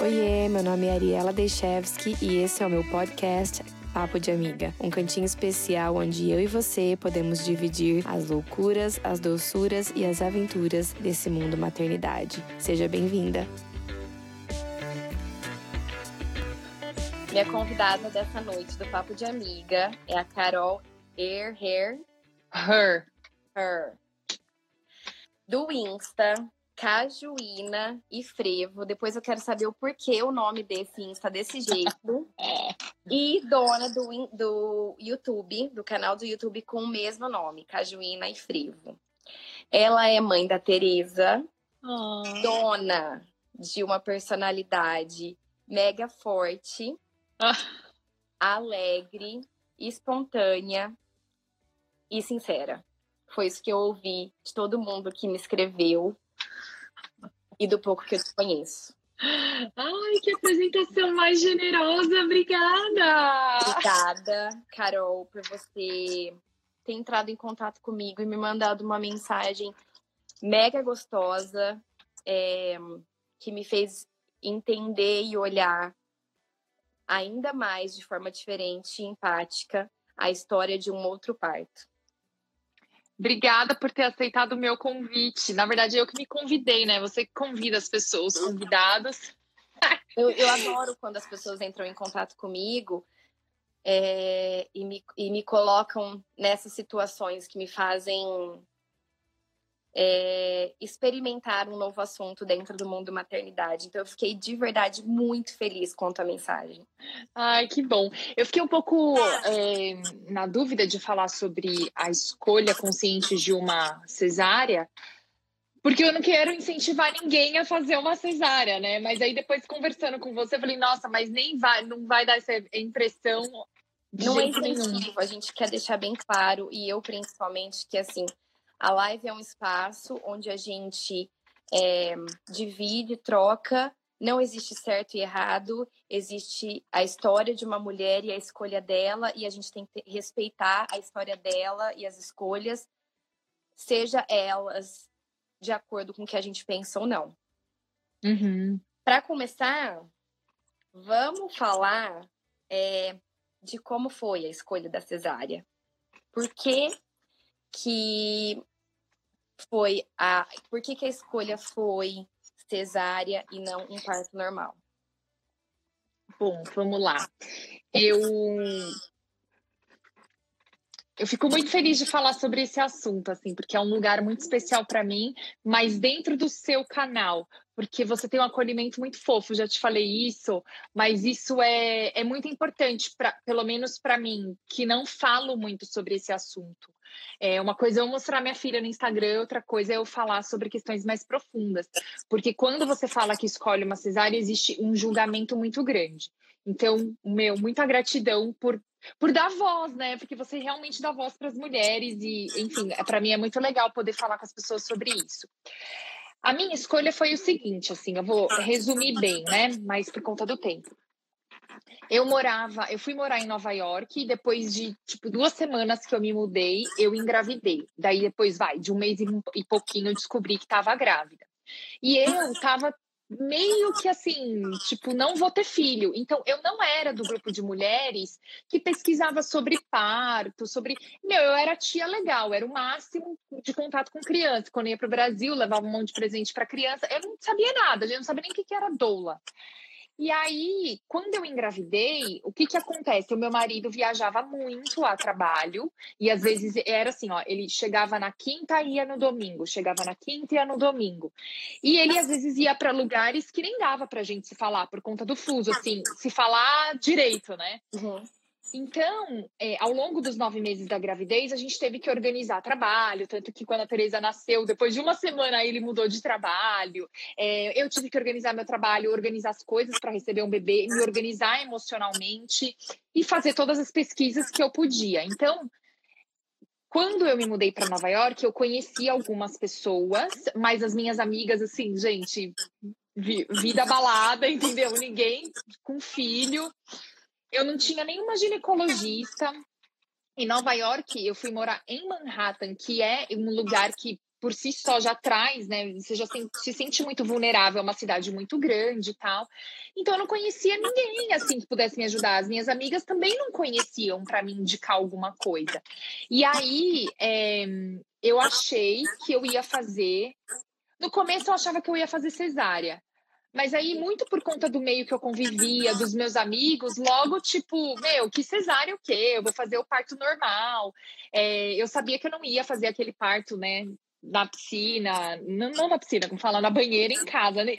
Oiê, meu nome é Ariela Dechevski e esse é o meu podcast Papo de Amiga, um cantinho especial onde eu e você podemos dividir as loucuras, as doçuras e as aventuras desse mundo maternidade. Seja bem-vinda! Minha convidada dessa noite do Papo de Amiga é a Carol Hair Her. Her. Do Insta, Cajuína e Frevo. Depois eu quero saber o porquê o nome desse Insta desse jeito. e dona do, do YouTube, do canal do YouTube com o mesmo nome, Cajuína e Frevo. Ela é mãe da Tereza, dona de uma personalidade mega forte, Ah. alegre, espontânea e sincera. Foi isso que eu ouvi de todo mundo que me escreveu e do pouco que eu te conheço. Ai, que apresentação mais generosa, obrigada! Obrigada, Carol, por você ter entrado em contato comigo e me mandado uma mensagem mega gostosa é, que me fez entender e olhar ainda mais de forma diferente e empática a história de um outro parto. Obrigada por ter aceitado o meu convite. Na verdade, eu que me convidei, né? Você que convida as pessoas, os convidados. Eu, eu adoro quando as pessoas entram em contato comigo é, e, me, e me colocam nessas situações que me fazem é, experimentar um novo assunto dentro do mundo maternidade. Então, eu fiquei de verdade muito feliz com a tua mensagem. Ai, que bom. Eu fiquei um pouco é, na dúvida de falar sobre a escolha consciente de uma cesárea, porque eu não quero incentivar ninguém a fazer uma cesárea, né? Mas aí depois conversando com você, eu falei, nossa, mas nem vai, não vai dar essa impressão de Não é jeito nenhum. incentivo, a gente quer deixar bem claro, e eu principalmente, que assim, a live é um espaço onde a gente é, divide, troca, não existe certo e errado, existe a história de uma mulher e a escolha dela, e a gente tem que respeitar a história dela e as escolhas, seja elas de acordo com o que a gente pensa ou não. Uhum. Para começar, vamos falar é, de como foi a escolha da cesárea. Por que, que foi a. Por que, que a escolha foi cesárea e não um parto normal? Bom, vamos lá. Eu eu fico muito feliz de falar sobre esse assunto, assim, porque é um lugar muito especial para mim, mas dentro do seu canal, porque você tem um acolhimento muito fofo, já te falei isso, mas isso é, é muito importante, pra, pelo menos para mim, que não falo muito sobre esse assunto. É, uma coisa é eu mostrar minha filha no Instagram, outra coisa é eu falar sobre questões mais profundas, porque quando você fala que escolhe uma cesárea, existe um julgamento muito grande. Então, meu, muita gratidão por por dar voz, né? Porque você realmente dá voz para as mulheres e, enfim, para mim é muito legal poder falar com as pessoas sobre isso. A minha escolha foi o seguinte, assim, eu vou resumir bem, né? Mas por conta do tempo. Eu morava, eu fui morar em Nova York e depois de tipo duas semanas que eu me mudei, eu engravidei. Daí depois vai, de um mês e pouquinho eu descobri que estava grávida. E eu estava meio que assim, tipo, não vou ter filho. Então, eu não era do grupo de mulheres que pesquisava sobre parto, sobre. Meu, eu era tia legal, era o máximo de contato com criança. Quando eu ia para o Brasil, levava um monte de presente para criança. Eu não sabia nada, eu não sabia nem o que era doula. E aí, quando eu engravidei, o que que acontece? O meu marido viajava muito a trabalho e às vezes era assim, ó, ele chegava na quinta e ia no domingo, chegava na quinta e ia no domingo. E ele às vezes ia para lugares que nem dava pra gente se falar por conta do fuso, assim, se falar direito, né? Uhum. Então, é, ao longo dos nove meses da gravidez, a gente teve que organizar trabalho, tanto que quando a Teresa nasceu, depois de uma semana ele mudou de trabalho. É, eu tive que organizar meu trabalho, organizar as coisas para receber um bebê, me organizar emocionalmente e fazer todas as pesquisas que eu podia. Então, quando eu me mudei para Nova York, eu conheci algumas pessoas, mas as minhas amigas, assim, gente, vi, vida balada, entendeu? Ninguém com filho. Eu não tinha nenhuma ginecologista. Em Nova York, eu fui morar em Manhattan, que é um lugar que por si só já traz, né? Você já se, se sente muito vulnerável, é uma cidade muito grande e tal. Então eu não conhecia ninguém assim que pudesse me ajudar. As minhas amigas também não conheciam para me indicar alguma coisa. E aí é, eu achei que eu ia fazer. No começo eu achava que eu ia fazer cesárea. Mas aí, muito por conta do meio que eu convivia, dos meus amigos, logo, tipo, meu, que cesárea o quê? Eu vou fazer o parto normal. É, eu sabia que eu não ia fazer aquele parto, né? Na piscina, não, não na piscina, como falar, na banheira em casa. Né?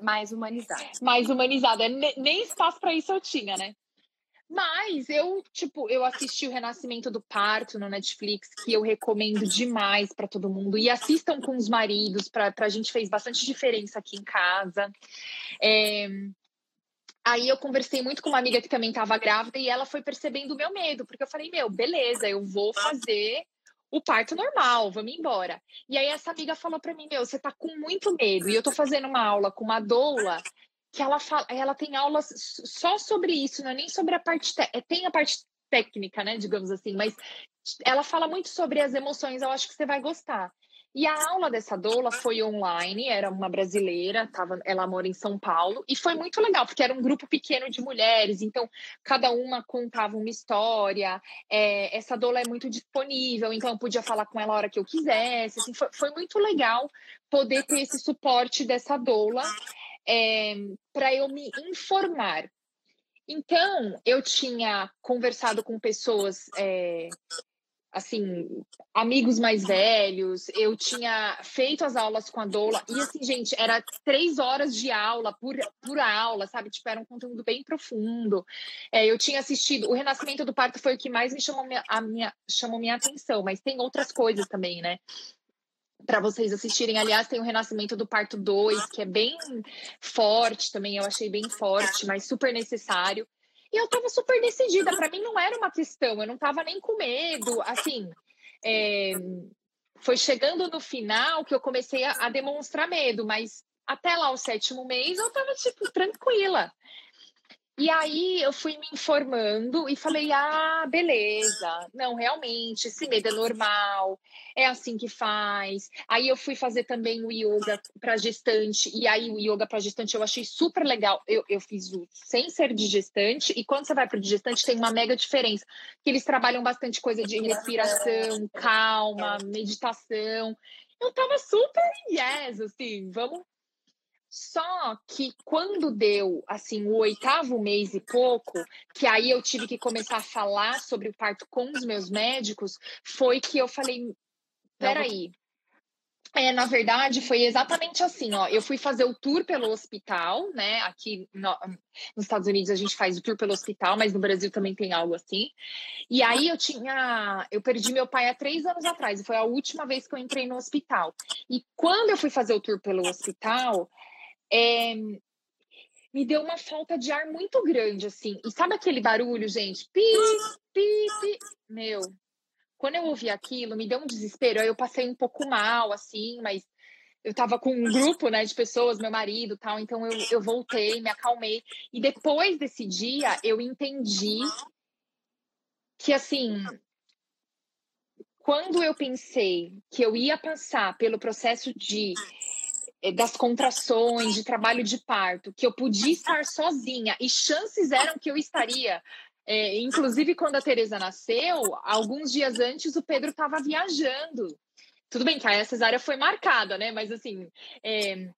Mais humanizada. Mais humanizada. Nem espaço para isso eu tinha, né? Mas eu, tipo, eu assisti o Renascimento do Parto no Netflix, que eu recomendo demais para todo mundo. E assistam com os maridos, para a gente fez bastante diferença aqui em casa. É... Aí eu conversei muito com uma amiga que também estava grávida e ela foi percebendo o meu medo, porque eu falei, meu, beleza, eu vou fazer o parto normal, vamos embora. E aí essa amiga falou para mim, meu, você tá com muito medo. E eu tô fazendo uma aula com uma doula que ela fala, ela tem aulas só sobre isso, não é nem sobre a parte é, tem a parte técnica, né, digamos assim, mas ela fala muito sobre as emoções, eu acho que você vai gostar. E a aula dessa doula foi online, era uma brasileira, tava, ela mora em São Paulo, e foi muito legal, porque era um grupo pequeno de mulheres, então cada uma contava uma história. É, essa doula é muito disponível, então eu podia falar com ela a hora que eu quisesse. Assim, foi, foi muito legal poder ter esse suporte dessa doula é, para eu me informar. Então, eu tinha conversado com pessoas, é, assim, amigos mais velhos, eu tinha feito as aulas com a Doula, e assim, gente, era três horas de aula por, por aula, sabe? Tipo, era um conteúdo bem profundo. É, eu tinha assistido, o Renascimento do Parto foi o que mais me chamou minha, a minha, chamou minha atenção, mas tem outras coisas também, né? Para vocês assistirem. Aliás, tem o Renascimento do Parto 2, que é bem forte também, eu achei bem forte, mas super necessário. E eu estava super decidida, para mim não era uma questão, eu não estava nem com medo, assim. É, foi chegando no final que eu comecei a, demonstrar medo, mas até lá o sétimo mês eu estava tipo tranquila. E aí eu fui me informando e falei: ah, beleza, não, realmente, esse medo é normal, é assim que faz. Aí eu fui fazer também o yoga para gestante, e aí o yoga para gestante eu achei super legal. Eu, eu fiz o sem ser de gestante, e quando você vai para o gestante tem uma mega diferença, que eles trabalham bastante coisa de respiração, calma, meditação. Eu tava super yes, assim, vamos só que quando deu assim o oitavo mês e pouco, que aí eu tive que começar a falar sobre o parto com os meus médicos, foi que eu falei: peraí. É, na verdade, foi exatamente assim, ó. Eu fui fazer o tour pelo hospital, né? Aqui no, nos Estados Unidos a gente faz o tour pelo hospital, mas no Brasil também tem algo assim. E aí eu tinha, eu perdi meu pai há três anos atrás, e foi a última vez que eu entrei no hospital. E quando eu fui fazer o tour pelo hospital, é, me deu uma falta de ar muito grande, assim. E sabe aquele barulho, gente? Pi, pi, pi. Meu, quando eu ouvi aquilo, me deu um desespero. Aí eu passei um pouco mal, assim, mas eu tava com um grupo, né, de pessoas, meu marido tal, então eu, eu voltei, me acalmei. E depois desse dia, eu entendi que, assim, quando eu pensei que eu ia passar pelo processo de das contrações, de trabalho de parto, que eu podia estar sozinha e chances eram que eu estaria. É, inclusive, quando a Teresa nasceu, alguns dias antes o Pedro estava viajando. Tudo bem que a cesárea foi marcada, né? Mas assim. É...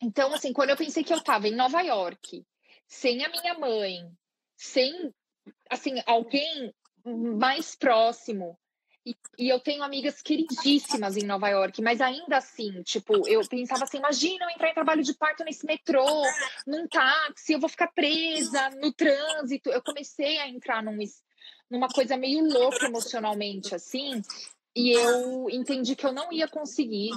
Então, assim, quando eu pensei que eu estava em Nova York, sem a minha mãe, sem assim, alguém mais próximo, e, e, eu tenho amigas queridíssimas em Nova York, mas ainda assim, tipo, eu pensava assim: imagina eu entrar em trabalho de parto nesse metrô, num táxi, eu vou ficar presa no trânsito. Eu comecei a entrar num, numa coisa meio louca emocionalmente, assim, e eu entendi que eu não ia conseguir.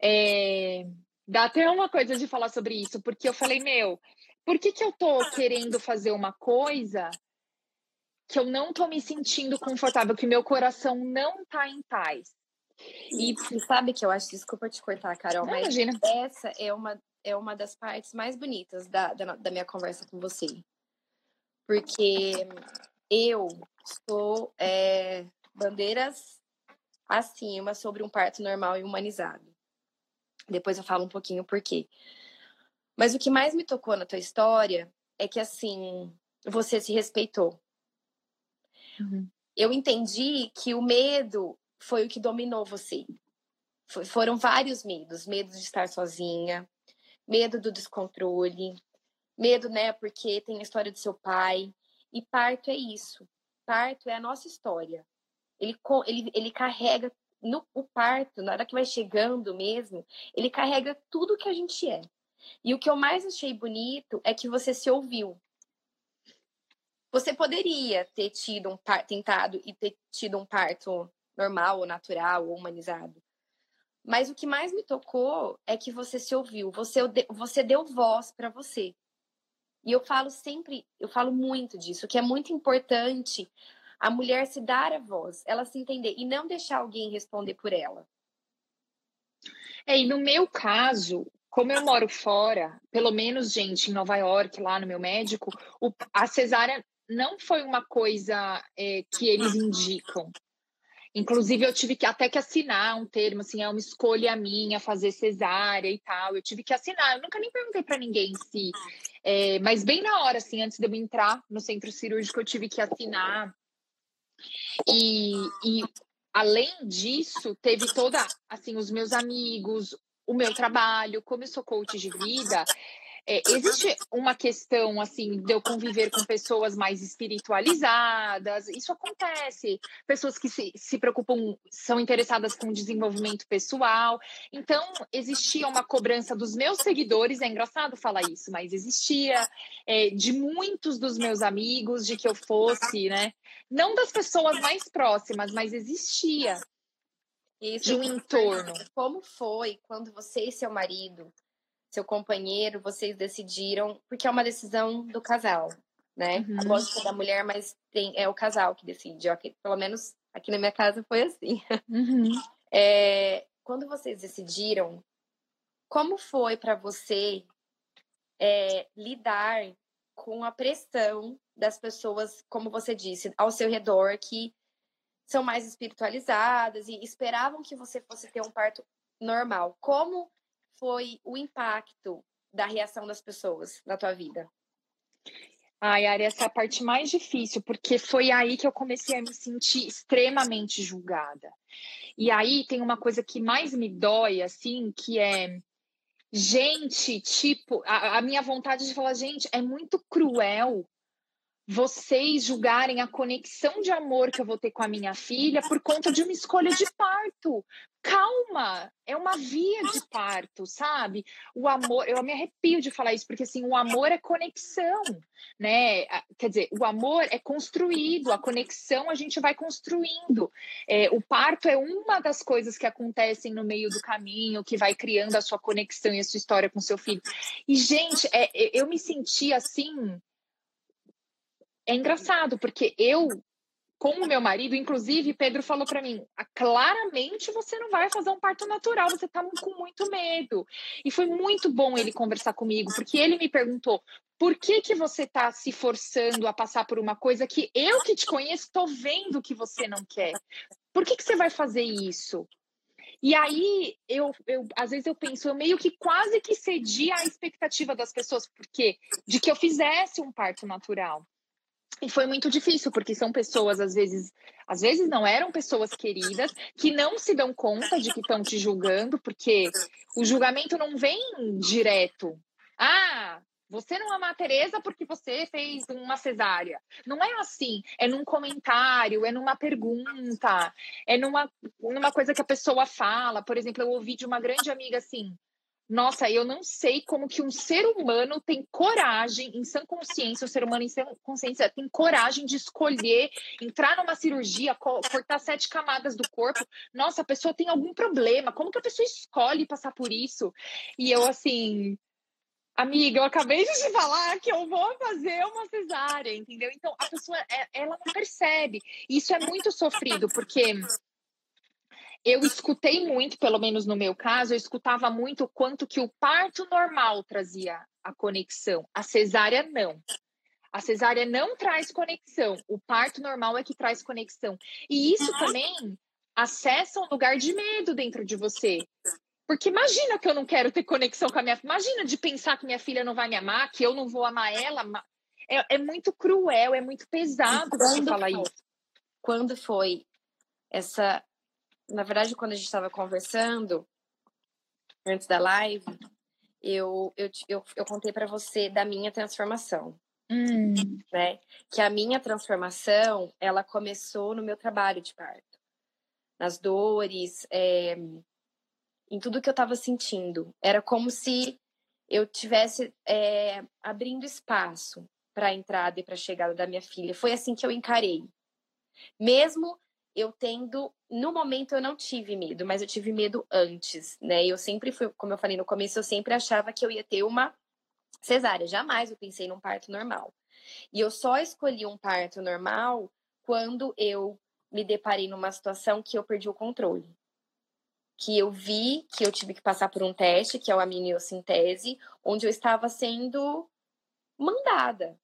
É... Dá até uma coisa de falar sobre isso, porque eu falei: meu, por que, que eu tô querendo fazer uma coisa que eu não tô me sentindo confortável, que meu coração não tá em paz. E, e sabe que eu acho, desculpa te cortar, Carol, não, mas imagina. essa é uma, é uma das partes mais bonitas da, da, da minha conversa com você. Porque eu sou é, bandeiras acima sobre um parto normal e humanizado. Depois eu falo um pouquinho por quê. Mas o que mais me tocou na tua história é que, assim, você se respeitou. Uhum. Eu entendi que o medo foi o que dominou você. foram vários medos: medo de estar sozinha, medo do descontrole, medo, né, porque tem a história do seu pai. E parto é isso. Parto é a nossa história. Ele, ele, ele carrega no o parto, na hora que vai chegando mesmo, ele carrega tudo que a gente é. E o que eu mais achei bonito é que você se ouviu. Você poderia ter tido um tentado e ter tido um parto normal ou natural ou humanizado. Mas o que mais me tocou é que você se ouviu, você, você deu voz para você. E eu falo sempre, eu falo muito disso, que é muito importante a mulher se dar a voz, ela se entender e não deixar alguém responder por ela. É, e no meu caso, como eu moro fora, pelo menos, gente, em Nova York, lá no meu médico, o, a cesárea não foi uma coisa é, que eles indicam. Inclusive, eu tive que até que assinar um termo, assim, é uma escolha minha fazer cesárea e tal. Eu tive que assinar. Eu nunca nem perguntei para ninguém se. É, mas bem na hora, assim, antes de eu entrar no centro cirúrgico, eu tive que assinar. E, e além disso, teve toda, assim, os meus amigos, o meu trabalho, como eu sou coach de vida, é, existe uma questão assim de eu conviver com pessoas mais espiritualizadas, isso acontece, pessoas que se, se preocupam, são interessadas com desenvolvimento pessoal. Então, existia uma cobrança dos meus seguidores, é engraçado falar isso, mas existia é, de muitos dos meus amigos de que eu fosse, né? Não das pessoas mais próximas, mas existia. Isso, de um entorno. Como foi quando você e seu marido seu companheiro, vocês decidiram, porque é uma decisão do casal, né? Uhum. A lógica da mulher, mas tem, é o casal que decide. Okay? Pelo menos aqui na minha casa foi assim. Uhum. É, quando vocês decidiram, como foi para você é, lidar com a pressão das pessoas, como você disse, ao seu redor, que são mais espiritualizadas e esperavam que você fosse ter um parto normal? Como foi o impacto da reação das pessoas na tua vida? Ai, Ari, essa é a parte mais difícil, porque foi aí que eu comecei a me sentir extremamente julgada. E aí tem uma coisa que mais me dói, assim, que é. Gente, tipo, a, a minha vontade de falar, gente, é muito cruel vocês julgarem a conexão de amor que eu vou ter com a minha filha por conta de uma escolha de parto. Calma, é uma via de parto, sabe? O amor, eu me arrepio de falar isso, porque assim, o amor é conexão, né? Quer dizer, o amor é construído, a conexão a gente vai construindo. É, o parto é uma das coisas que acontecem no meio do caminho, que vai criando a sua conexão e a sua história com seu filho. E, gente, é, eu me senti assim é engraçado, porque eu, com meu marido, inclusive, Pedro falou para mim: ah, claramente você não vai fazer um parto natural, você tá com muito medo. E foi muito bom ele conversar comigo, porque ele me perguntou: por que, que você está se forçando a passar por uma coisa que eu que te conheço estou vendo que você não quer? Por que, que você vai fazer isso? E aí, eu, eu, às vezes eu penso, eu meio que quase que cedi à expectativa das pessoas, porque de que eu fizesse um parto natural. E foi muito difícil, porque são pessoas, às vezes, às vezes não eram pessoas queridas, que não se dão conta de que estão te julgando, porque o julgamento não vem direto. Ah, você não ama a Tereza porque você fez uma cesárea. Não é assim. É num comentário, é numa pergunta, é numa, numa coisa que a pessoa fala. Por exemplo, eu ouvi de uma grande amiga assim: nossa, eu não sei como que um ser humano tem coragem, em sã consciência, o ser humano em sã consciência tem coragem de escolher entrar numa cirurgia, cortar sete camadas do corpo. Nossa, a pessoa tem algum problema. Como que a pessoa escolhe passar por isso? E eu, assim, amiga, eu acabei de te falar que eu vou fazer uma cesárea, entendeu? Então, a pessoa, é, ela não percebe. Isso é muito sofrido, porque eu escutei muito, pelo menos no meu caso, eu escutava muito o quanto que o parto normal trazia a conexão, a cesárea não. A cesárea não traz conexão, o parto normal é que traz conexão. E isso também acessa um lugar de medo dentro de você. Porque imagina que eu não quero ter conexão com a minha filha. Imagina de pensar que minha filha não vai me amar, que eu não vou amar ela. É, é muito cruel, é muito pesado você falar isso. Quando foi essa. Na verdade, quando a gente estava conversando, antes da live, eu, eu, eu, eu contei para você da minha transformação. Hum. Né? Que a minha transformação, ela começou no meu trabalho de parto. Nas dores, é, em tudo que eu estava sentindo. Era como se eu tivesse é, abrindo espaço para a entrada e para a chegada da minha filha. Foi assim que eu encarei. Mesmo eu tendo, no momento eu não tive medo, mas eu tive medo antes, né? Eu sempre fui, como eu falei no começo, eu sempre achava que eu ia ter uma cesárea. Jamais eu pensei num parto normal. E eu só escolhi um parto normal quando eu me deparei numa situação que eu perdi o controle que eu vi que eu tive que passar por um teste, que é o amniocintese, onde eu estava sendo mandada.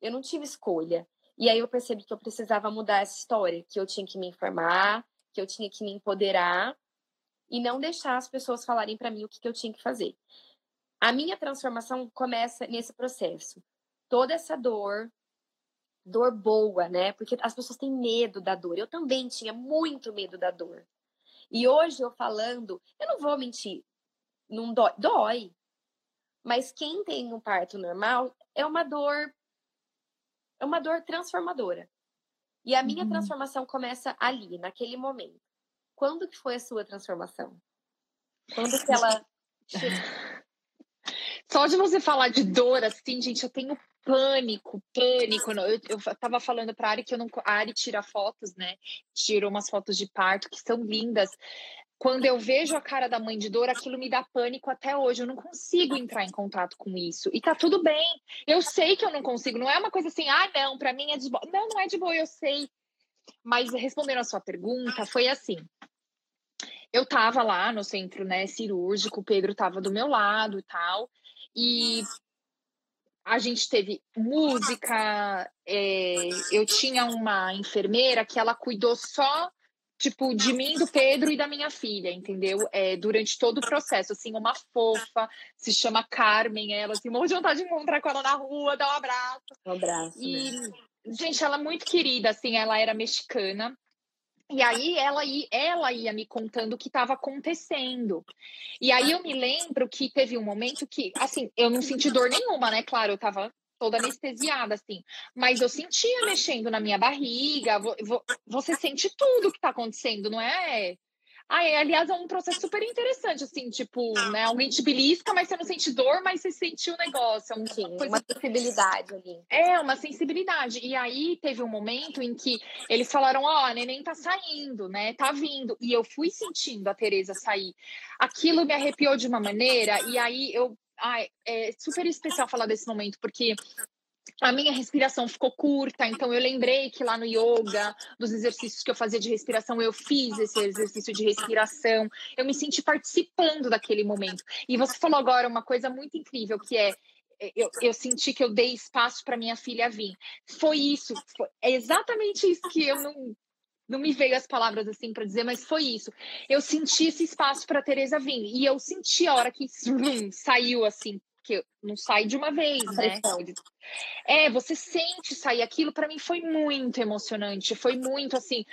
Eu não tive escolha. E aí eu percebi que eu precisava mudar essa história, que eu tinha que me informar, que eu tinha que me empoderar e não deixar as pessoas falarem para mim o que, que eu tinha que fazer. A minha transformação começa nesse processo. Toda essa dor, dor boa, né? Porque as pessoas têm medo da dor. Eu também tinha muito medo da dor. E hoje eu falando, eu não vou mentir, não dói, dói. Mas quem tem um parto normal é uma dor é uma dor transformadora. E a minha uhum. transformação começa ali, naquele momento. Quando que foi a sua transformação? Quando que ela Só de você falar de dor, assim, gente, eu tenho pânico, pânico. Eu, eu tava falando pra Ari que eu não. A Ari tira fotos, né? Tirou umas fotos de parto que são lindas. Quando eu vejo a cara da mãe de dor, aquilo me dá pânico até hoje. Eu não consigo entrar em contato com isso. E tá tudo bem. Eu sei que eu não consigo. Não é uma coisa assim, ah, não, pra mim é de boa. Não, não é de boa, eu sei. Mas respondendo a sua pergunta, foi assim. Eu tava lá no centro né, cirúrgico, o Pedro tava do meu lado e tal. E a gente teve música, é, eu tinha uma enfermeira que ela cuidou só tipo, de mim, do Pedro e da minha filha, entendeu? É, durante todo o processo, assim, uma fofa, se chama Carmen, ela, assim, morro de vontade de encontrar com ela na rua, dar um abraço. Um abraço. E, né? gente, ela é muito querida, assim, ela era mexicana, e aí ela, ela ia me contando o que estava acontecendo. E aí eu me lembro que teve um momento que, assim, eu não senti dor nenhuma, né? Claro, eu estava toda anestesiada, assim. Mas eu sentia mexendo na minha barriga. Você sente tudo que está acontecendo, não é? Ah, é, aliás, é um processo super interessante, assim, tipo, né? Alguém te belisca, mas você não sente dor, mas você sentiu o negócio. É uma, Sim, coisa... uma sensibilidade ali. É, uma sensibilidade. E aí teve um momento em que eles falaram: Ó, oh, a neném tá saindo, né? Tá vindo. E eu fui sentindo a Tereza sair. Aquilo me arrepiou de uma maneira, e aí eu. Ai, é super especial falar desse momento, porque a minha respiração ficou curta, então eu lembrei que lá no yoga, dos exercícios que eu fazia de respiração, eu fiz esse exercício de respiração, eu me senti participando daquele momento. E você falou agora uma coisa muito incrível, que é eu, eu senti que eu dei espaço para minha filha vir. Foi isso, foi, é exatamente isso que eu não não me veio as palavras assim para dizer, mas foi isso. Eu senti esse espaço para Teresa vir e eu senti a hora que saiu assim porque não sai de uma vez, né? É, você sente sair aquilo, para mim foi muito emocionante, foi muito assim,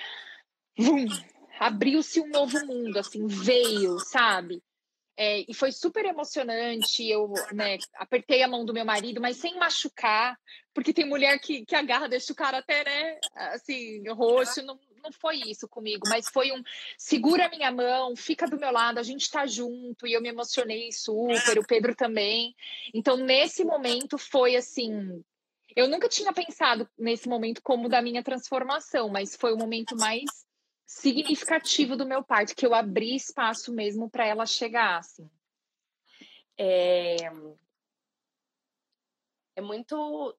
abriu-se um novo mundo, assim, veio, sabe? É, e foi super emocionante. Eu né, apertei a mão do meu marido, mas sem machucar, porque tem mulher que, que agarra, deixa o cara até, né, assim, roxo. Não, não foi isso comigo, mas foi um segura minha mão, fica do meu lado, a gente tá junto, e eu me emocionei super, o Pedro também. Então, nesse momento foi assim. Eu nunca tinha pensado nesse momento como da minha transformação, mas foi o momento mais significativo do meu parto, que eu abri espaço mesmo para ela chegar, assim. É... é muito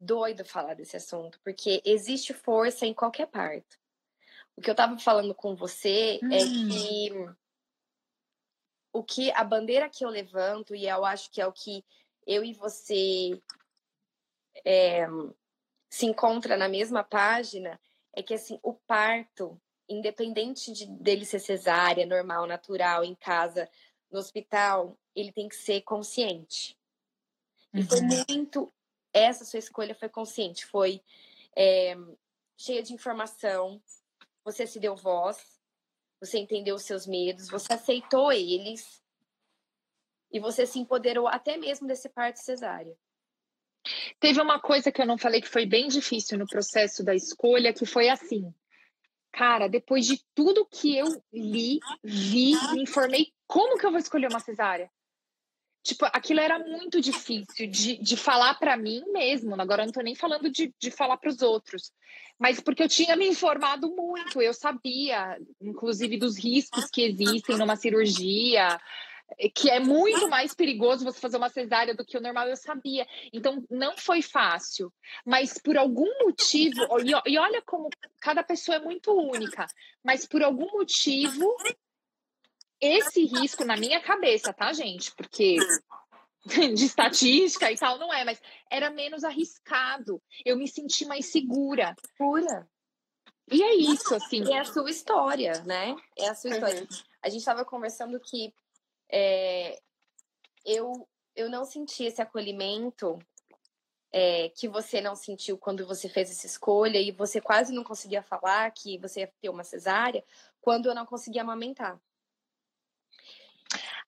doido falar desse assunto, porque existe força em qualquer parto. O que eu estava falando com você é hum. é que o que a bandeira que eu levanto, e eu acho que é o que eu e você é, se encontra na mesma página, é que assim, o parto independente de, dele ser cesárea, normal, natural, em casa, no hospital, ele tem que ser consciente. E foi uhum. muito. Essa sua escolha foi consciente, foi é, cheia de informação, você se deu voz, você entendeu os seus medos, você aceitou eles e você se empoderou até mesmo desse parto cesárea. Teve uma coisa que eu não falei que foi bem difícil no processo da escolha, que foi assim. Cara, depois de tudo que eu li, vi, me informei, como que eu vou escolher uma cesárea? Tipo, aquilo era muito difícil de, de falar para mim mesmo. Agora eu não tô nem falando de, de falar para os outros. Mas porque eu tinha me informado muito, eu sabia, inclusive, dos riscos que existem numa cirurgia, que é muito mais perigoso você fazer uma cesárea do que o normal, eu sabia. Então, não foi fácil. Mas por algum motivo, e, e olha como cada pessoa é muito única, mas por algum motivo, esse risco na minha cabeça, tá, gente? Porque de estatística e tal, não é, mas era menos arriscado. Eu me senti mais segura. Pura. E é isso, assim. E é a sua história, né? É a sua história. Uhum. A gente estava conversando que é, eu, eu não senti esse acolhimento é, que você não sentiu quando você fez essa escolha e você quase não conseguia falar que você ia ter uma cesárea quando eu não conseguia amamentar.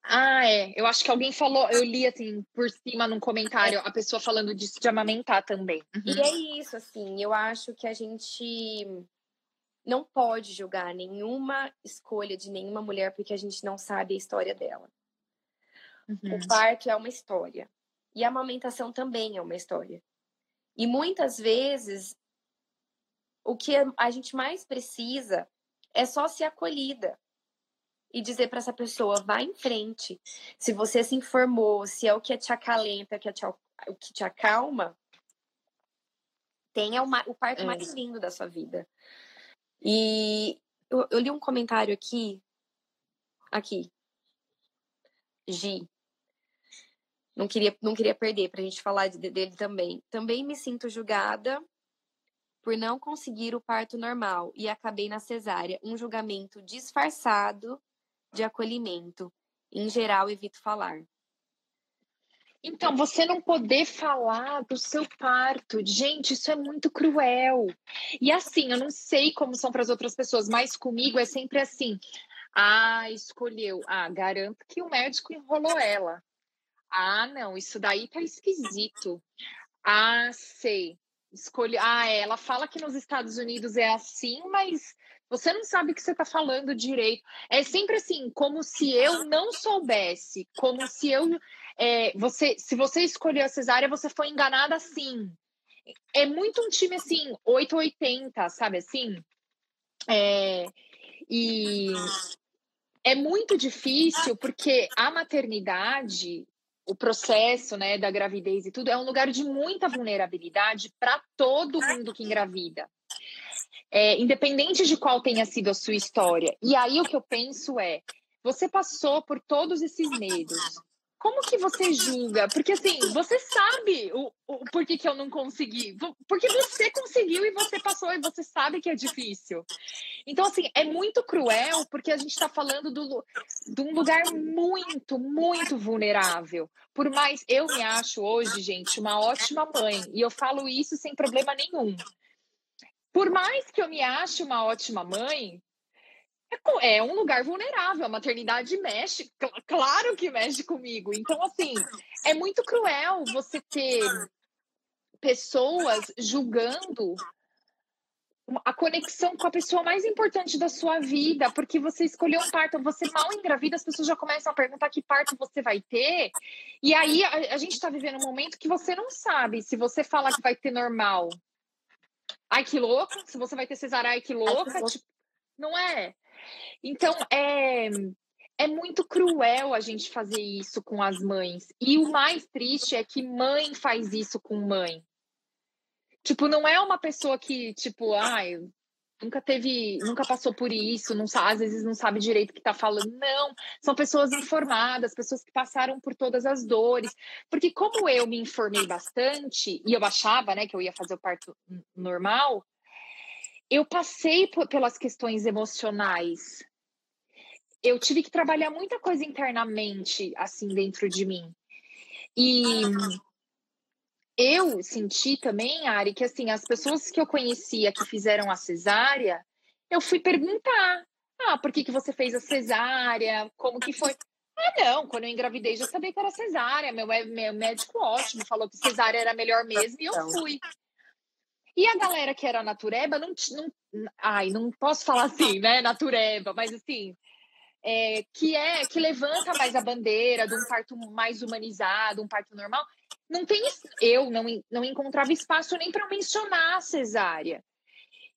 Ah, é. Eu acho que alguém falou, eu li assim por cima num comentário, a pessoa falando disso de amamentar também. Uhum. E é isso, assim, eu acho que a gente não pode julgar nenhuma escolha de nenhuma mulher porque a gente não sabe a história dela. Uhum. O parto é uma história. E a amamentação também é uma história. E muitas vezes o que a gente mais precisa é só ser acolhida e dizer para essa pessoa vá em frente. Se você se informou, se é o que te acalenta, que é o que te acalma, tenha o parto é. mais lindo da sua vida. E eu, eu li um comentário aqui, aqui, Gi. Não queria, não queria perder para a gente falar de, dele também. Também me sinto julgada por não conseguir o parto normal e acabei na cesárea. Um julgamento disfarçado de acolhimento. Em geral, evito falar. Então, você não poder falar do seu parto, gente, isso é muito cruel. E assim, eu não sei como são para as outras pessoas, mas comigo é sempre assim. Ah, escolheu. Ah, garanto que o médico enrolou ela. Ah, não, isso daí tá esquisito. Ah, sei. Escolhe. Ah, ela fala que nos Estados Unidos é assim, mas você não sabe o que você está falando direito. É sempre assim, como se eu não soubesse, como se eu é, você, se você escolheu a cesárea, você foi enganada sim. É muito um time assim, 880, sabe assim? É, e é muito difícil porque a maternidade, o processo né, da gravidez e tudo, é um lugar de muita vulnerabilidade para todo mundo que engravida. É, independente de qual tenha sido a sua história. E aí o que eu penso é: você passou por todos esses medos, como que você julga? Porque assim, você sabe o, o porquê que eu não consegui. Porque você conseguiu e você passou e você sabe que é difícil. Então, assim, é muito cruel porque a gente está falando do, de um lugar muito, muito vulnerável. Por mais eu me acho hoje, gente, uma ótima mãe. E eu falo isso sem problema nenhum. Por mais que eu me ache uma ótima mãe, é, é um lugar vulnerável. A maternidade mexe, claro que mexe comigo. Então, assim, é muito cruel você ter pessoas julgando a conexão com a pessoa mais importante da sua vida, porque você escolheu um parto, você mal engravida, as pessoas já começam a perguntar que parto você vai ter. E aí a, a gente está vivendo um momento que você não sabe se você fala que vai ter normal. Ai, que louca! Se você vai ter cesárea, ai, que louca! Ai, que tipo, não é? Então, é, é muito cruel a gente fazer isso com as mães. E o mais triste é que mãe faz isso com mãe. Tipo, não é uma pessoa que, tipo, ai, nunca teve, nunca passou por isso, não às vezes não sabe direito o que está falando. Não, são pessoas informadas, pessoas que passaram por todas as dores. Porque como eu me informei bastante e eu achava, né, que eu ia fazer o parto normal, eu passei pelas questões emocionais. Eu tive que trabalhar muita coisa internamente, assim, dentro de mim. E eu senti também, Ari, que assim, as pessoas que eu conhecia que fizeram a cesárea, eu fui perguntar: ah, por que, que você fez a cesárea? Como que foi? Ah, não, quando eu engravidei já sabia que era cesárea. Meu, meu médico ótimo falou que cesárea era melhor mesmo e eu então. fui. E a galera que era natureba, não, não ai, não posso falar assim, né, natureba, mas assim, é, que é que levanta mais a bandeira de um parto mais humanizado, um parto normal, não tem eu não, não encontrava espaço nem para mencionar a cesárea.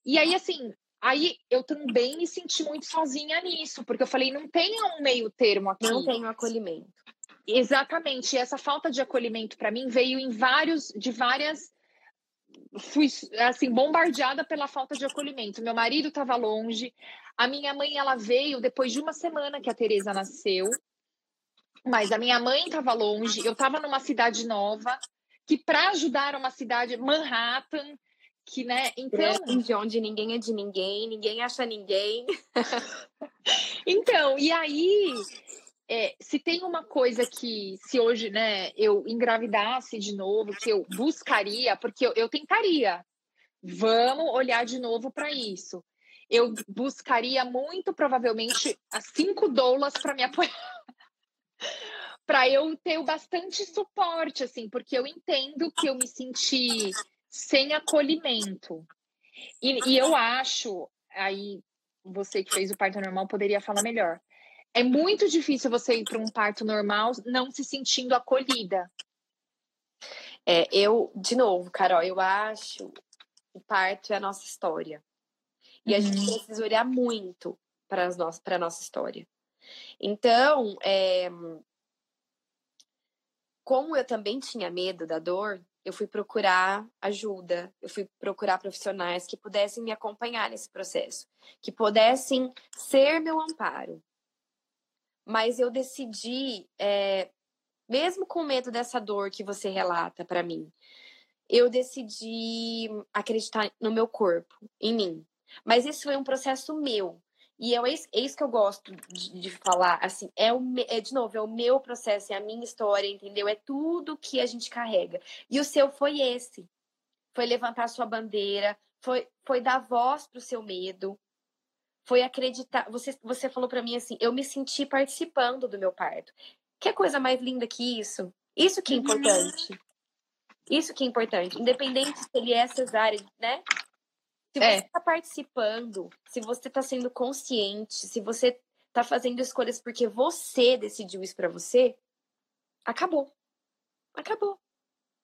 E aí assim, aí eu também me senti muito sozinha nisso, porque eu falei, não tem um meio termo aqui. Não tem um acolhimento. Exatamente, e essa falta de acolhimento para mim veio em vários de várias fui assim bombardeada pela falta de acolhimento. Meu marido estava longe, a minha mãe ela veio depois de uma semana que a Teresa nasceu, mas a minha mãe estava longe. Eu estava numa cidade nova que para ajudar uma cidade Manhattan que né então de onde ninguém é de ninguém ninguém acha ninguém então e aí é, se tem uma coisa que, se hoje, né, eu engravidasse de novo, que eu buscaria, porque eu, eu tentaria, vamos olhar de novo para isso. Eu buscaria muito provavelmente as cinco doulas para me apoiar. para eu ter bastante suporte, assim, porque eu entendo que eu me senti sem acolhimento. E, e eu acho, aí você que fez o parto normal poderia falar melhor é muito difícil você ir para um parto normal não se sentindo acolhida. É, eu, de novo, Carol, eu acho o parto é a nossa história. E uhum. a gente uhum. precisa olhar muito para a nossa, nossa história. Então, é, como eu também tinha medo da dor, eu fui procurar ajuda, eu fui procurar profissionais que pudessem me acompanhar nesse processo, que pudessem ser meu amparo mas eu decidi, é, mesmo com medo dessa dor que você relata para mim, eu decidi acreditar no meu corpo, em mim. Mas isso foi um processo meu. E é isso, é isso que eu gosto de, de falar, assim, é, o, é, de novo, é o meu processo, é a minha história, entendeu? É tudo que a gente carrega. E o seu foi esse. Foi levantar sua bandeira, foi, foi dar voz pro seu medo, foi acreditar. Você, você falou para mim assim: eu me senti participando do meu parto. Que coisa mais linda que isso? Isso que é uhum. importante. Isso que é importante. Independente se ele é cesárea, né? Se você está é. participando, se você está sendo consciente, se você está fazendo escolhas porque você decidiu isso para você, acabou. Acabou.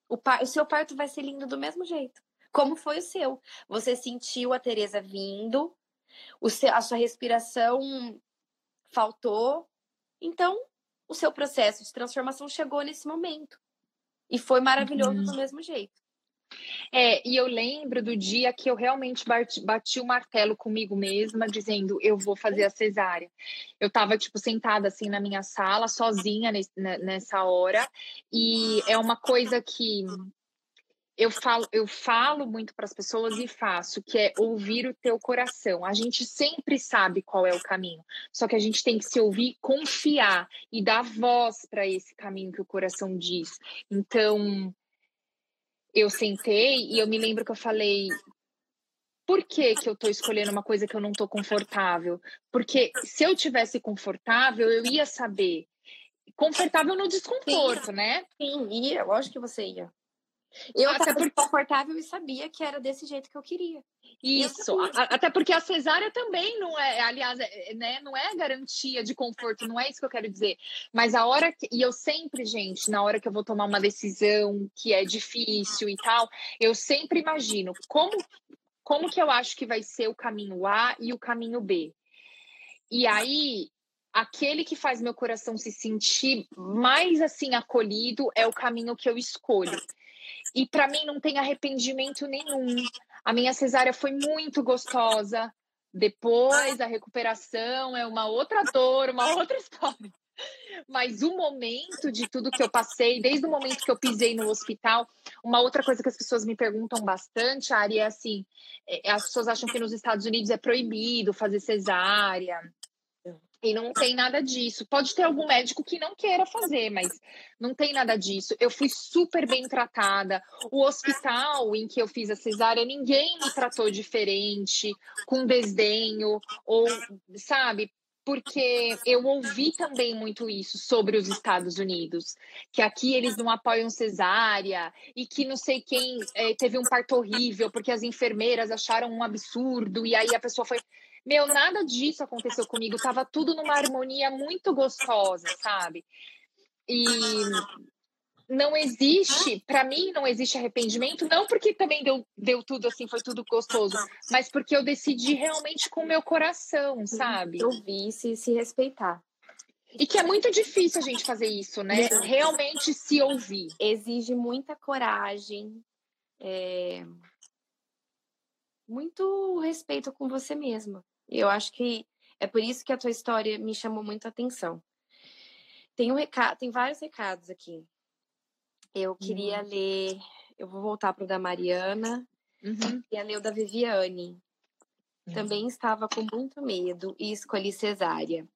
O, par... o seu parto vai ser lindo do mesmo jeito. Como foi o seu? Você sentiu a Teresa vindo, seu, a sua respiração faltou. Então, o seu processo de transformação chegou nesse momento. E foi maravilhoso uhum. do mesmo jeito. É, e eu lembro do dia que eu realmente bati, bati o martelo comigo mesma, dizendo eu vou fazer a cesárea. Eu estava tipo sentada assim na minha sala, sozinha nesse, nessa hora, e é uma coisa que eu falo, eu falo muito para as pessoas e faço, que é ouvir o teu coração. A gente sempre sabe qual é o caminho, só que a gente tem que se ouvir, confiar e dar voz para esse caminho que o coração diz. Então, eu sentei e eu me lembro que eu falei, por que, que eu estou escolhendo uma coisa que eu não estou confortável? Porque se eu tivesse confortável, eu ia saber. Confortável no desconforto, Sim. né? Sim, ia, lógico que você ia. Eu estava porque... confortável e sabia que era desse jeito que eu queria. Isso, eu até porque a cesárea também não é, aliás, é, né, não é garantia de conforto, não é isso que eu quero dizer. Mas a hora que, e eu sempre, gente, na hora que eu vou tomar uma decisão que é difícil e tal, eu sempre imagino como como que eu acho que vai ser o caminho A e o caminho B. E aí, aquele que faz meu coração se sentir mais assim acolhido é o caminho que eu escolho. E para mim não tem arrependimento nenhum. A minha cesárea foi muito gostosa. Depois a recuperação é uma outra dor, uma outra história. Mas o momento de tudo que eu passei, desde o momento que eu pisei no hospital, uma outra coisa que as pessoas me perguntam bastante, Ari, é assim: é, as pessoas acham que nos Estados Unidos é proibido fazer cesárea. E não tem nada disso. Pode ter algum médico que não queira fazer, mas não tem nada disso. Eu fui super bem tratada. O hospital em que eu fiz a cesárea, ninguém me tratou diferente, com desdenho, ou, sabe? porque eu ouvi também muito isso sobre os Estados Unidos, que aqui eles não apoiam cesárea e que não sei quem é, teve um parto horrível porque as enfermeiras acharam um absurdo e aí a pessoa foi. Meu, nada disso aconteceu comigo, tava tudo numa harmonia muito gostosa, sabe? E não existe, para mim, não existe arrependimento, não porque também deu, deu tudo assim, foi tudo gostoso, mas porque eu decidi realmente com o meu coração, sabe? Ouvir se, se respeitar. E que é muito difícil a gente fazer isso, né? Realmente se ouvir. Exige muita coragem, é... muito respeito com você mesma. Eu acho que é por isso que a tua história me chamou muito a atenção. Tem um recado, tem vários recados aqui. Eu queria uhum. ler, eu vou voltar para o da Mariana, uhum. e ler o da Viviane. Uhum. Também estava com muito medo e escolhi cesárea.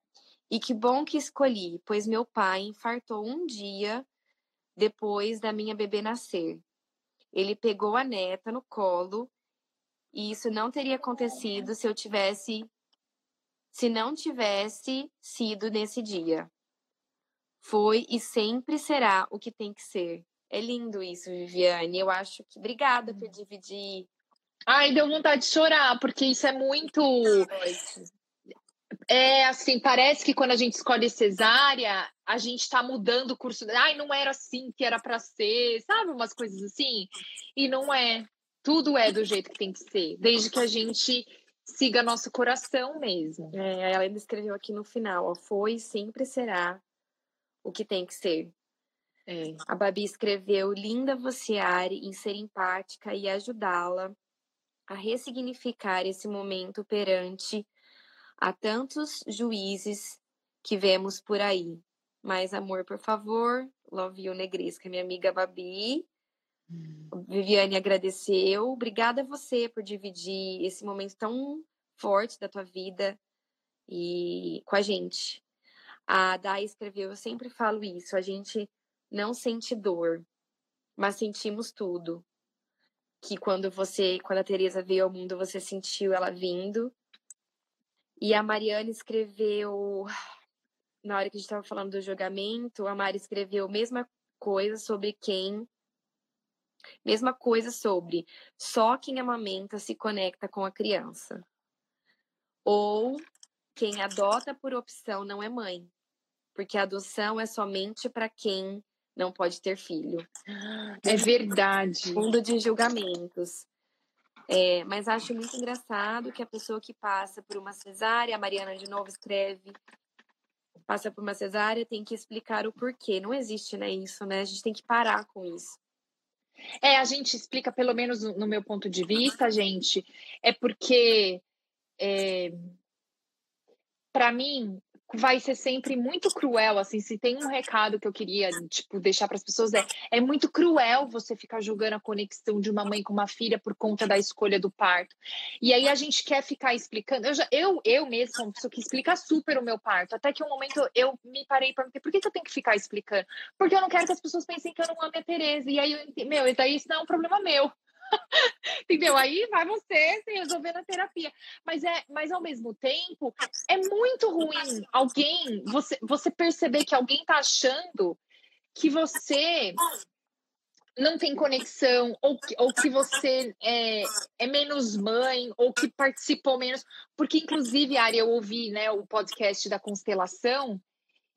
E que bom que escolhi, pois meu pai infartou um dia depois da minha bebê nascer. Ele pegou a neta no colo e isso não teria acontecido se eu tivesse se não tivesse sido nesse dia. Foi e sempre será o que tem que ser. É lindo isso, Viviane. Eu acho que. Obrigada por hum. dividir. Ai, deu vontade de chorar, porque isso é muito. É assim, parece que quando a gente escolhe cesárea, a gente está mudando o curso. Ai, não era assim que era para ser, sabe? Umas coisas assim. E não é. Tudo é do jeito que tem que ser, desde que a gente siga nosso coração mesmo. É, ela ainda escreveu aqui no final, ó, foi e sempre será o que tem que ser. É. A Babi escreveu: Linda você, Ari, em ser empática e ajudá-la a ressignificar esse momento perante a tantos juízes que vemos por aí. Mais amor, por favor. Love you, Negresca, minha amiga Babi. Hum. Viviane agradeceu. Obrigada a você por dividir esse momento tão forte da tua vida e com a gente. A Dai escreveu: Eu sempre falo isso, a gente não sente dor, mas sentimos tudo. Que quando você, quando a Teresa veio ao mundo, você sentiu ela vindo. E a Mariana escreveu, na hora que a gente estava falando do julgamento, a Mari escreveu a mesma coisa sobre quem. Mesma coisa sobre só quem amamenta se conecta com a criança. Ou quem adota por opção não é mãe porque a adoção é somente para quem não pode ter filho. É verdade. Fundo de julgamentos. É, mas acho muito engraçado que a pessoa que passa por uma cesárea, a Mariana de novo escreve, passa por uma cesárea, tem que explicar o porquê. Não existe, né, isso, né? A gente tem que parar com isso. É, a gente explica, pelo menos no meu ponto de vista, gente, é porque é, para mim vai ser sempre muito cruel, assim, se tem um recado que eu queria, tipo, deixar para as pessoas é, é muito cruel você ficar julgando a conexão de uma mãe com uma filha por conta da escolha do parto. E aí a gente quer ficar explicando, eu já, eu, eu mesma sou uma pessoa que explica super o meu parto, até que um momento eu me parei para por que, que eu tenho que ficar explicando? Porque eu não quero que as pessoas pensem que eu não amo a Tereza, e aí eu, meu, isso não é um problema meu. Entendeu? Aí vai você se resolver na terapia. Mas é, mas ao mesmo tempo, é muito ruim alguém, você, você perceber que alguém tá achando que você não tem conexão, ou que, ou que você é, é menos mãe, ou que participou menos. Porque, inclusive, Ari, eu ouvi né, o podcast da Constelação,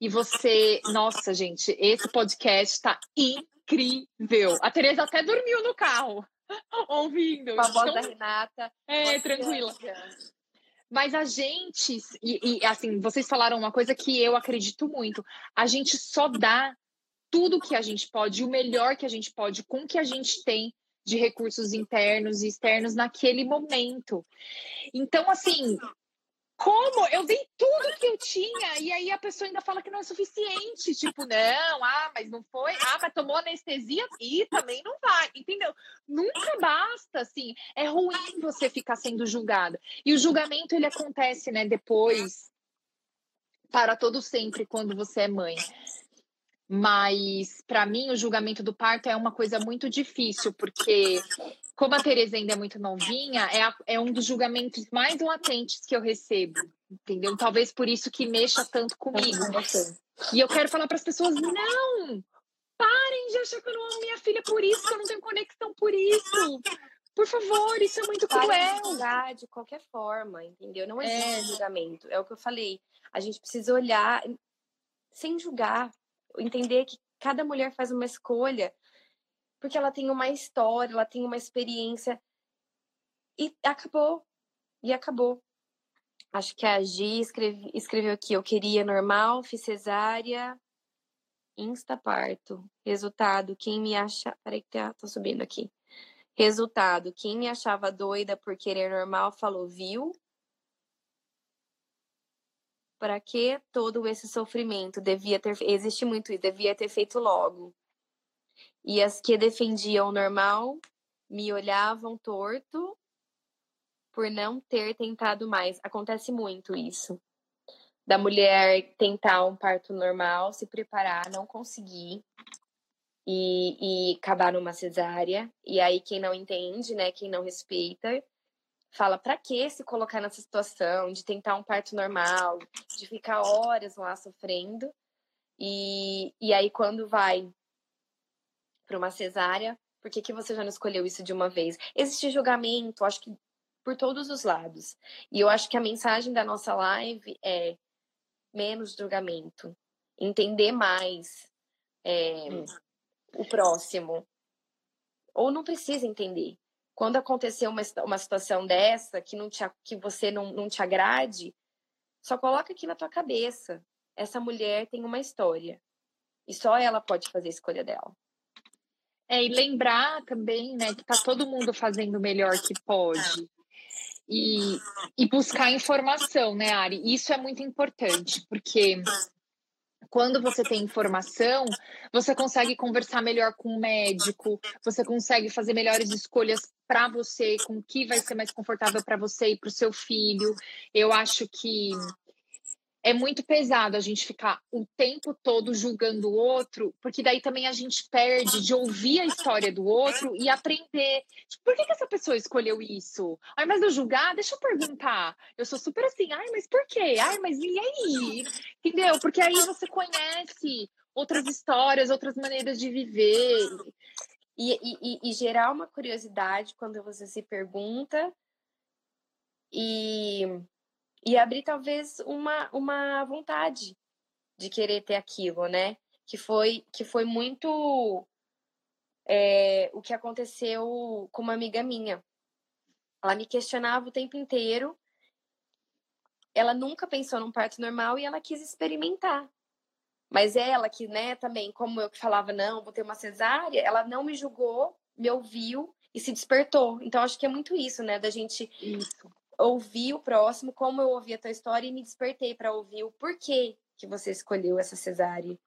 e você. Nossa, gente, esse podcast tá incrível. A Tereza até dormiu no carro. ouvindo. Com a voz então, da Renata. É, tranquila. Mas a gente, e, e, assim, vocês falaram uma coisa que eu acredito muito: a gente só dá tudo que a gente pode, o melhor que a gente pode, com o que a gente tem de recursos internos e externos naquele momento. Então, assim, como? Eu dei tudo que eu tinha e aí a pessoa ainda fala que não é suficiente. Tipo, não, ah, mas não foi. Ah, mas tomou anestesia e também não vai, entendeu? Nunca basta, assim. É ruim você ficar sendo julgada. E o julgamento, ele acontece, né, depois, para todo sempre, quando você é mãe. Mas, para mim, o julgamento do parto é uma coisa muito difícil, porque, como a Tereza ainda é muito novinha, é, a, é um dos julgamentos mais latentes que eu recebo, entendeu? Talvez por isso que mexa tanto comigo. E eu quero falar para as pessoas: não! Parem de achar que eu não amo minha filha por isso, que eu não tenho conexão por isso. Por favor, isso é muito cruel. De qualquer forma, entendeu? Não existe é. julgamento. É o que eu falei. A gente precisa olhar sem julgar, entender que cada mulher faz uma escolha porque ela tem uma história, ela tem uma experiência e acabou. E acabou. Acho que a Gi escreve, escreveu aqui: eu queria normal, fiz cesárea, instaparto. Resultado: quem me acha. Peraí, que tá, subindo aqui. Resultado: quem me achava doida por querer normal falou, viu? para que todo esse sofrimento? Devia ter, existe muito isso, devia ter feito logo. E as que defendiam o normal me olhavam torto por não ter tentado mais. Acontece muito isso. Da mulher tentar um parto normal, se preparar, não conseguir e, e acabar numa cesárea. E aí quem não entende, né, quem não respeita, fala para que se colocar nessa situação de tentar um parto normal, de ficar horas lá sofrendo. E, e aí, quando vai para uma cesárea, por que, que você já não escolheu isso de uma vez? Existe julgamento, acho que por todos os lados. E eu acho que a mensagem da nossa live é menos julgamento, entender mais é, hum. o próximo. Ou não precisa entender quando acontecer uma, uma situação dessa que não te, que você não, não te agrade, só coloca aqui na tua cabeça. Essa mulher tem uma história. E só ela pode fazer a escolha dela. É, e lembrar também, né, que tá todo mundo fazendo o melhor que pode. E, e buscar informação, né, Ari? Isso é muito importante, porque quando você tem informação, você consegue conversar melhor com o médico, você consegue fazer melhores escolhas para você, com o que vai ser mais confortável para você e para o seu filho. Eu acho que é muito pesado a gente ficar o tempo todo julgando o outro, porque daí também a gente perde de ouvir a história do outro e aprender. Tipo, por que, que essa pessoa escolheu isso? Ai, mas eu julgar, deixa eu perguntar. Eu sou super assim, ai, mas por quê? Ai, mas e aí? Entendeu? Porque aí você conhece outras histórias, outras maneiras de viver. E, e, e gerar uma curiosidade quando você se pergunta e e abrir talvez uma, uma vontade de querer ter aquilo, né? Que foi, que foi muito é, o que aconteceu com uma amiga minha. Ela me questionava o tempo inteiro. Ela nunca pensou num parto normal e ela quis experimentar. Mas ela que, né, também, como eu que falava, não, vou ter uma cesárea, ela não me julgou, me ouviu e se despertou. Então, acho que é muito isso, né, da gente isso ouvir o próximo, como eu ouvi a tua história e me despertei para ouvir o porquê que você escolheu essa cesárea.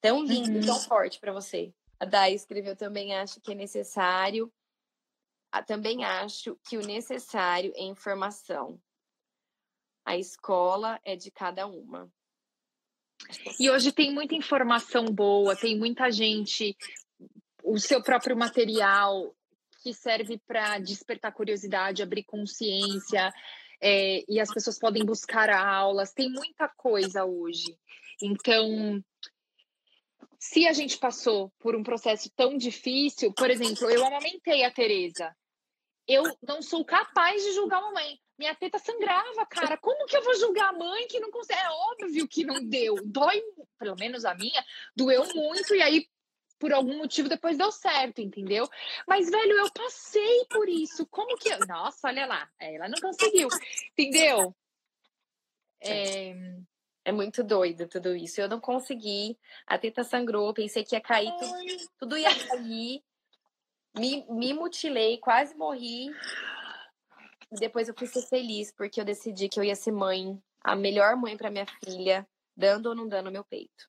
Tão lindo, uhum. tão forte para você. A Dai escreveu também acho que é necessário. Também acho que o necessário é informação. A escola é de cada uma. E hoje tem muita informação boa, tem muita gente, o seu próprio material que serve para despertar curiosidade, abrir consciência, é, e as pessoas podem buscar aulas, tem muita coisa hoje. Então, se a gente passou por um processo tão difícil, por exemplo, eu amamentei a Tereza. Eu não sou capaz de julgar a mamãe. Minha teta sangrava, cara. Como que eu vou julgar a mãe que não consegue? É óbvio que não deu. Dói, pelo menos a minha, doeu muito. E aí, por algum motivo depois deu certo, entendeu? Mas, velho, eu passei por isso. Como que. Nossa, olha lá. Ela não conseguiu, entendeu? É... é muito doido tudo isso. Eu não consegui. A teta sangrou, pensei que ia cair, tudo, tudo ia cair. Me, me mutilei, quase morri. E depois eu fui ser feliz, porque eu decidi que eu ia ser mãe, a melhor mãe para minha filha, dando ou não dando meu peito.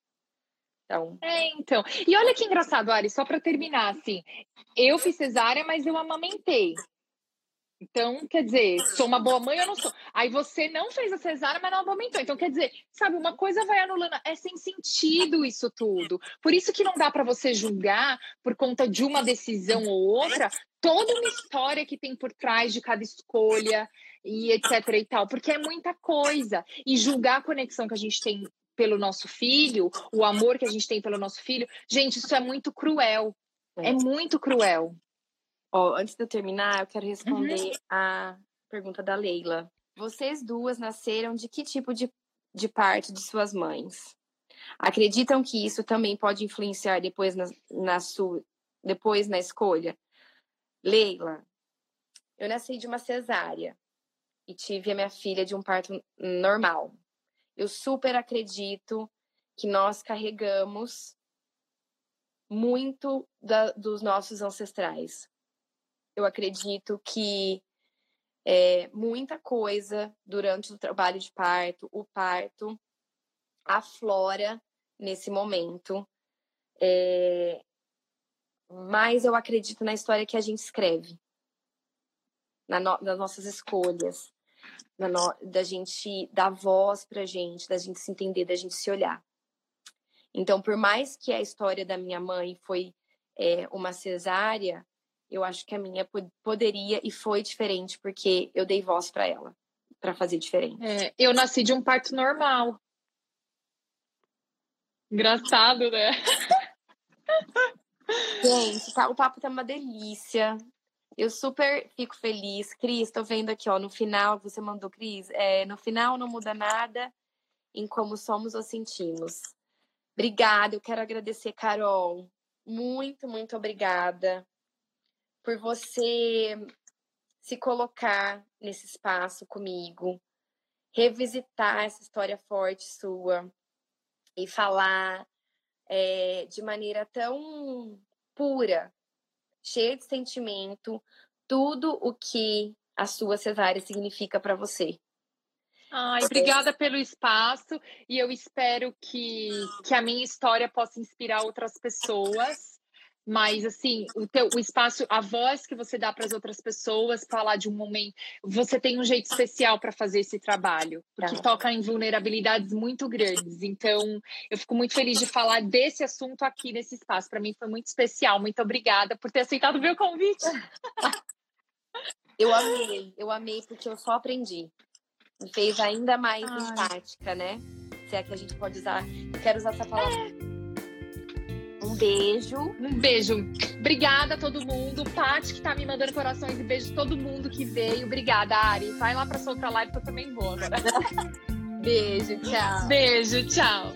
Então. É, então. E olha que engraçado, Ari, só para terminar, assim, eu fiz cesárea, mas eu amamentei. Então, quer dizer, sou uma boa mãe ou não sou? Aí você não fez a cesárea, mas não amamentou. Então, quer dizer, sabe, uma coisa vai anulando. É sem sentido isso tudo. Por isso que não dá para você julgar por conta de uma decisão ou outra toda uma história que tem por trás de cada escolha e etc e tal, porque é muita coisa. E julgar a conexão que a gente tem pelo nosso filho, o amor que a gente tem pelo nosso filho, gente, isso é muito cruel. É, é muito cruel. Ó, antes de eu terminar, eu quero responder uhum. a pergunta da Leila. Vocês duas nasceram de que tipo de, de parte de suas mães? Acreditam que isso também pode influenciar depois na, na sua, depois na escolha? Leila, eu nasci de uma cesárea e tive a minha filha de um parto normal. Eu super acredito que nós carregamos muito da, dos nossos ancestrais eu acredito que é, muita coisa durante o trabalho de parto, o parto, aflora nesse momento. É, mas eu acredito na história que a gente escreve, na no, nas nossas escolhas, no, da gente dar voz pra gente, da gente se entender, da gente se olhar. Então, por mais que a história da minha mãe foi é, uma cesárea, eu acho que a minha poderia e foi diferente porque eu dei voz para ela, para fazer diferente. É, eu nasci de um parto normal. Engraçado, né? Gente, tá, o papo tá uma delícia. Eu super fico feliz. Cris, tô vendo aqui, ó, no final, você mandou, Cris, é, no final não muda nada em como somos ou sentimos. Obrigada, eu quero agradecer, Carol. Muito, muito obrigada por você se colocar nesse espaço comigo, revisitar essa história forte sua e falar é, de maneira tão pura, cheia de sentimento, tudo o que a sua cesárea significa para você. Ai, obrigada pelo espaço e eu espero que, que a minha história possa inspirar outras pessoas mas assim o teu o espaço a voz que você dá para as outras pessoas falar de um momento você tem um jeito especial para fazer esse trabalho porque tá. toca em vulnerabilidades muito grandes. Então eu fico muito feliz de falar desse assunto aqui nesse espaço. Para mim foi muito especial. Muito obrigada por ter aceitado o meu convite. Eu amei. Eu amei porque eu só aprendi. Me fez ainda mais Ai. empática né? Se é que a gente pode usar. Eu quero usar essa palavra. É beijo. Um beijo. Obrigada a todo mundo. Paty, que tá me mandando corações e beijo todo mundo que veio. Obrigada, Ari. Vai lá pra sua outra live que eu também vou agora. beijo, tchau. Beijo, tchau.